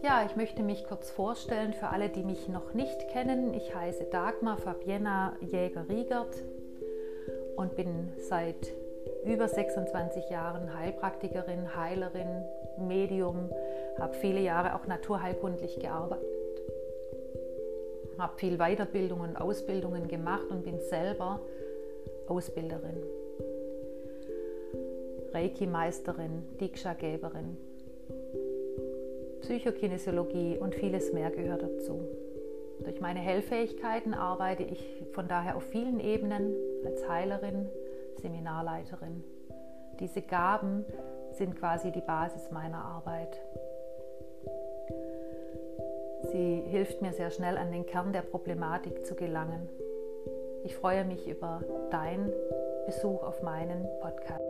Ja, ich möchte mich kurz vorstellen für alle, die mich noch nicht kennen. Ich heiße Dagmar Fabiena Jäger-Riegert und bin seit über 26 Jahren Heilpraktikerin, Heilerin, Medium, habe viele Jahre auch naturheilkundlich gearbeitet, habe viel Weiterbildungen und Ausbildungen gemacht und bin selber Ausbilderin, Reiki-Meisterin, Diksha-Geberin. Psychokinesiologie und vieles mehr gehört dazu. Durch meine Hellfähigkeiten arbeite ich von daher auf vielen Ebenen als Heilerin, Seminarleiterin. Diese Gaben sind quasi die Basis meiner Arbeit. Sie hilft mir sehr schnell an den Kern der Problematik zu gelangen. Ich freue mich über deinen Besuch auf meinen Podcast.